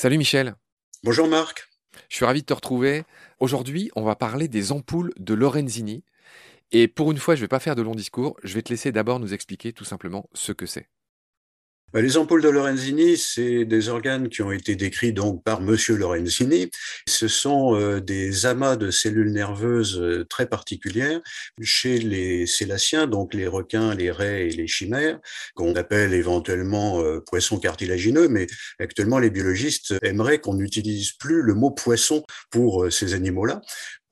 Salut Michel. Bonjour Marc. Je suis ravi de te retrouver. Aujourd'hui, on va parler des ampoules de Lorenzini. Et pour une fois, je ne vais pas faire de long discours, je vais te laisser d'abord nous expliquer tout simplement ce que c'est. Bah, les ampoules de Lorenzini, c'est des organes qui ont été décrits donc par Monsieur Lorenzini. Ce sont euh, des amas de cellules nerveuses euh, très particulières chez les sélaciens, donc les requins, les raies et les chimères, qu'on appelle éventuellement euh, poissons cartilagineux, mais actuellement les biologistes aimeraient qu'on n'utilise plus le mot poisson pour ces animaux-là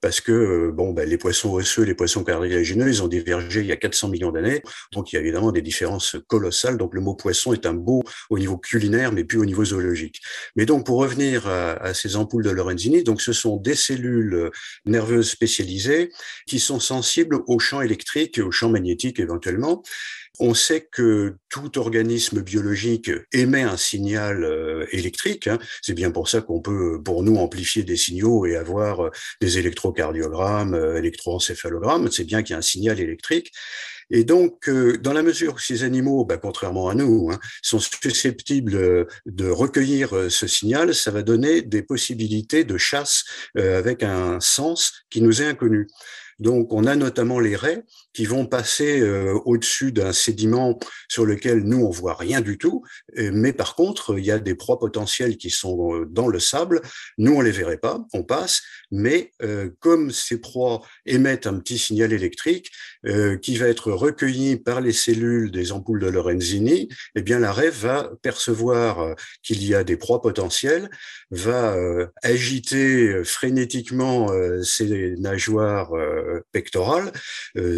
parce que euh, bon, ben, les poissons osseux, les poissons cartilagineux, ils ont divergé il y a 400 millions d'années, donc il y a évidemment des différences colossales. Donc le mot poisson est un beau au niveau culinaire, mais plus au niveau zoologique. Mais donc pour revenir à, ces ampoules de Lorenzini, donc ce sont des cellules nerveuses spécialisées qui sont sensibles aux champs électriques et aux champs magnétiques éventuellement, on sait que tout organisme biologique émet un signal euh, électrique. Hein. C'est bien pour ça qu'on peut, pour nous, amplifier des signaux et avoir euh, des électrocardiogrammes, euh, électroencéphalogrammes. C'est bien qu'il y a un signal électrique. Et donc, dans la mesure où ces animaux, bah, contrairement à nous, hein, sont susceptibles de recueillir ce signal, ça va donner des possibilités de chasse avec un sens qui nous est inconnu. Donc, on a notamment les raies qui vont passer euh, au-dessus d'un sédiment sur lequel nous, on voit rien du tout. Mais par contre, il y a des proies potentielles qui sont euh, dans le sable. Nous, on les verrait pas, on passe. Mais euh, comme ces proies émettent un petit signal électrique qui va être recueilli par les cellules des ampoules de Lorenzini, eh bien, la raie va percevoir qu'il y a des proies potentielles, va agiter frénétiquement ses nageoires pectorales,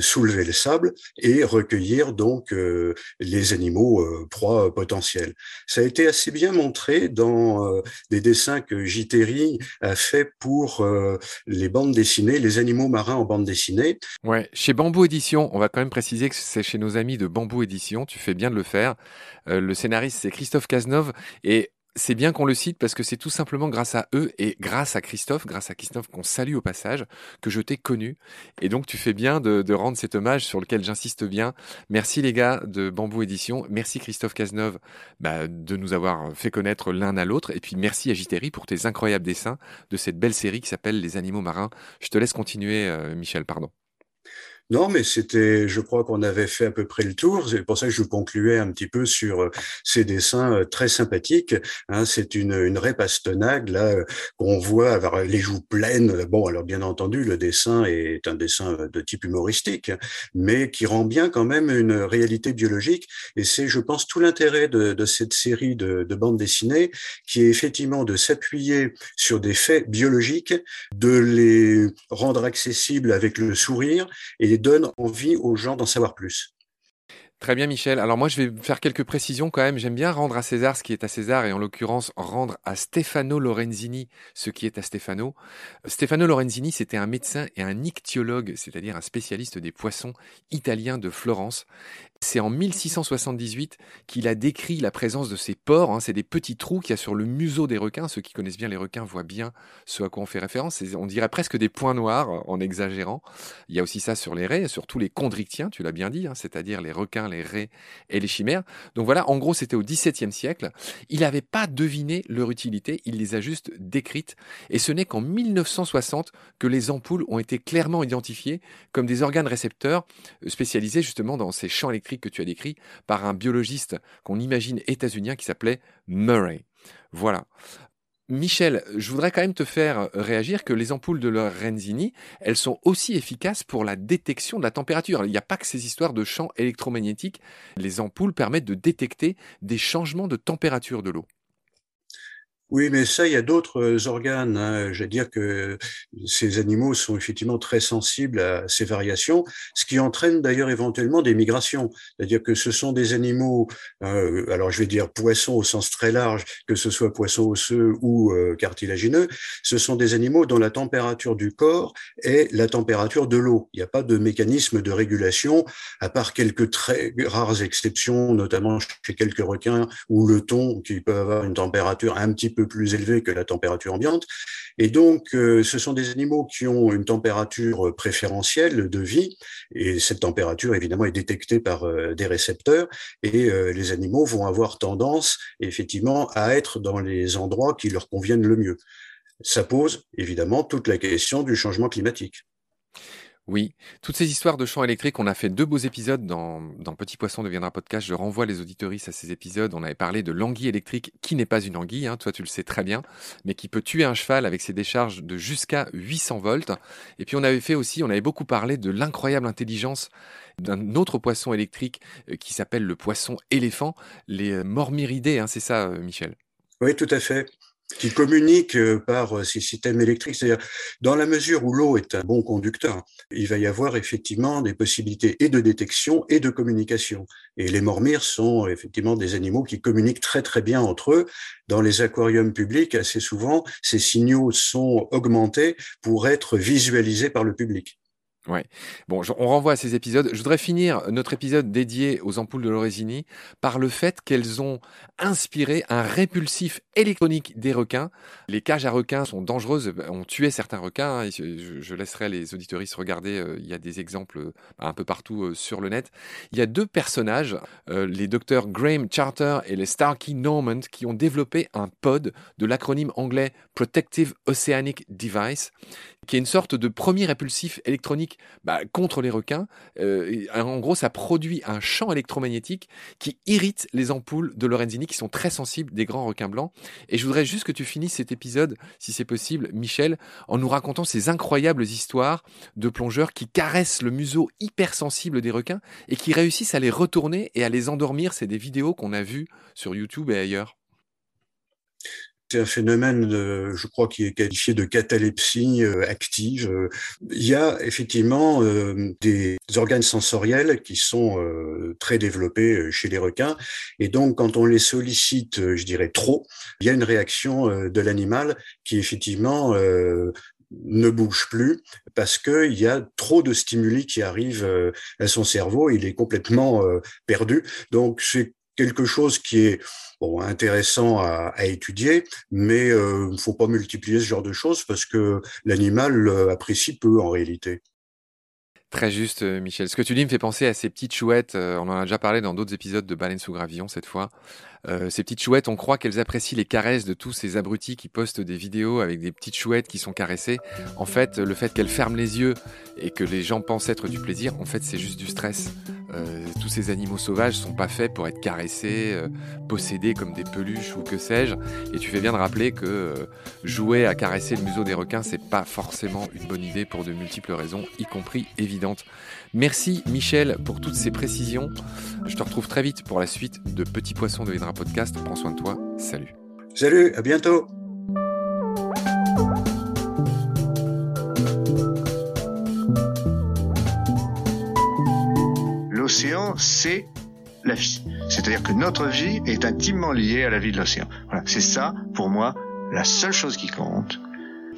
soulever le sable et recueillir donc euh, les animaux euh, proies potentiels. Ça a été assez bien montré dans euh, des dessins que Terry a fait pour les bandes dessinées, les animaux marins en bande dessinée. Ouais, chez Bambou Édition, on va quand même préciser que c'est chez nos amis de Bambou Édition, tu fais bien de le faire. le scénariste c'est Christophe Cazenove et c'est bien qu'on le cite parce que c'est tout simplement grâce à eux et grâce à Christophe, grâce à Christophe qu'on salue au passage, que je t'ai connu. Et donc tu fais bien de, rendre cet hommage sur lequel j'insiste bien. Merci les gars de Bambou Édition. Merci Christophe Cazeneuve bah, de nous avoir fait connaître l'un à l'autre. Et puis merci à pour tes incroyables dessins de cette belle série qui s'appelle Les animaux marins. Je te laisse continuer, euh, Michel, pardon. Non, mais c'était, je crois qu'on avait fait à peu près le tour. C'est pour ça que je concluais un petit peu sur euh, ces dessins euh, très sympathiques. Hein, c'est une, une raie là euh, qu'on voit avoir les joues pleines. Bon, alors bien entendu, le dessin est un dessin de type humoristique, mais qui rend bien quand même une réalité biologique. Et c'est, je pense, tout l'intérêt de, de, cette série de, de bandes dessinées, qui est effectivement de s'appuyer sur des faits biologiques, de les rendre accessibles avec le sourire et donne envie aux gens d'en savoir plus. Très bien, Michel. Alors moi, je vais faire quelques précisions quand même. J'aime bien rendre à César ce qui est à César et en l'occurrence rendre à Stefano Lorenzini ce qui est à Stefano. Stefano Lorenzini, c'était un médecin et un ichtyologue, c'est-à-dire un spécialiste des poissons italien de Florence. C'est en 1678 qu'il a décrit la présence de ces pores. Hein. C'est des petits trous qu'il y a sur le museau des requins. Ceux qui connaissent bien les requins voient bien ce à quoi on fait référence. On dirait presque des points noirs en exagérant. Il y a aussi ça sur les raies, surtout les chondrichtiens, tu l'as bien dit, hein, c'est-à-dire les requins, les raies et les chimères. Donc voilà, en gros, c'était au XVIIe siècle. Il n'avait pas deviné leur utilité, il les a juste décrites. Et ce n'est qu'en 1960 que les ampoules ont été clairement identifiées comme des organes récepteurs spécialisés justement dans ces champs électriques que tu as décrit par un biologiste qu'on imagine états-unien qui s'appelait Murray. Voilà. Michel, je voudrais quand même te faire réagir que les ampoules de Lorenzini, elles sont aussi efficaces pour la détection de la température. Il n'y a pas que ces histoires de champs électromagnétiques. Les ampoules permettent de détecter des changements de température de l'eau. Oui, mais ça, il y a d'autres euh, organes. Hein. Je veux dire que ces animaux sont effectivement très sensibles à ces variations, ce qui entraîne d'ailleurs éventuellement des migrations. C'est-à-dire que ce sont des animaux, euh, alors je vais dire poissons au sens très large, que ce soit poissons osseux ou euh, cartilagineux, ce sont des animaux dont la température du corps est la température de l'eau. Il n'y a pas de mécanisme de régulation, à part quelques très rares exceptions, notamment chez quelques requins ou le thon, qui peut avoir une température un petit peu plus élevé que la température ambiante. Et donc, euh, ce sont des animaux qui ont une température préférentielle de vie, et cette température, évidemment, est détectée par euh, des récepteurs, et euh, les animaux vont avoir tendance, effectivement, à être dans les endroits qui leur conviennent le mieux. Ça pose, évidemment, toute la question du changement climatique. Oui, toutes ces histoires de champs électriques, on a fait deux beaux épisodes dans, Petit Poisson deviendra podcast. Je renvoie les auditoristes à ces épisodes. On avait parlé de l'anguille électrique, qui n'est pas une anguille, hein, toi tu le sais très bien, mais qui peut tuer un cheval avec ses décharges de jusqu'à 800 volts. Et puis on avait fait aussi, on avait beaucoup parlé de l'incroyable intelligence d'un autre poisson électrique euh, qui s'appelle le poisson éléphant, les mormyridés, hein, c'est ça euh, Michel? Oui, tout à fait qui communiquent euh, par euh, ces systèmes électriques. C'est-à-dire, dans la mesure où l'eau est un bon conducteur, il va y avoir effectivement des possibilités et de détection et de communication. Et les mormires sont effectivement des animaux qui communiquent très très bien entre eux. Dans les aquariums publics, assez souvent, ces signaux sont augmentés pour être visualisés par le public. Ouais. Bon, on renvoie à ces épisodes. Je voudrais finir notre épisode dédié aux ampoules de Lorésini par le fait qu'elles ont inspiré un répulsif électronique des requins. Les cages à requins sont dangereuses, ont tué certains requins. Hein. Je, laisserai les auditoristes regarder. Euh, il y a des exemples euh, un peu partout euh, sur le net. Il y a deux personnages, les docteurs Graham Charter et les Starkey Normand, qui ont développé un pod de l'acronyme anglais Protective Oceanic Device, qui est une sorte de premier répulsif électronique bah, contre les requins. Euh, en gros, ça produit un champ électromagnétique qui irrite les ampoules de Lorenzini qui sont très sensibles des grands requins blancs. Et je voudrais juste que tu finisses cet épisode, si c'est possible, Michel, en nous racontant ces incroyables histoires de plongeurs qui caressent le museau hypersensible des requins et qui réussissent à les retourner et à les endormir. C'est des vidéos qu'on a vues sur YouTube et ailleurs. C'est un phénomène, je crois, qui est qualifié de catalepsie euh, active. Il y a effectivement euh, des organes sensoriels qui sont euh, très développés chez les requins, et donc quand on les sollicite, je dirais trop, il y a une réaction de l'animal qui effectivement ne bouge plus parce qu'il y a trop de stimuli qui arrivent à son cerveau, il est complètement perdu. Donc c'est quelque chose qui est intéressant à, à étudier, mais il euh, ne faut pas multiplier ce genre de choses parce que l'animal euh, apprécie peu en réalité. Très juste, euh, Michel. Ce que tu dis me fait penser à ces petites chouettes. on en a déjà parlé dans d'autres épisodes de Baleine sous gravillon cette fois. Euh, ces petites chouettes, on croit qu'elles apprécient les caresses de tous ces abrutis qui postent des vidéos avec des petites chouettes qui sont caressées. En fait, le fait qu'elles ferment les yeux et que les gens pensent être du plaisir, en fait, c'est juste du stress. Euh, tous ces animaux sauvages sont pas faits pour être caressés, euh, possédés comme des peluches ou que sais-je. Et tu fais bien de rappeler que jouer à caresser le museau des requins, c'est pas forcément une bonne idée pour de multiples raisons, y compris Merci Michel pour toutes ces précisions. Je te retrouve très vite pour la suite de Petit Poisson de Hydra Podcast. Prends soin de toi. Salut. Salut, à bientôt. L'océan, c'est la vie. C'est-à-dire que notre vie est intimement liée à la vie de l'océan. Voilà, c'est ça, pour moi, la seule chose qui compte.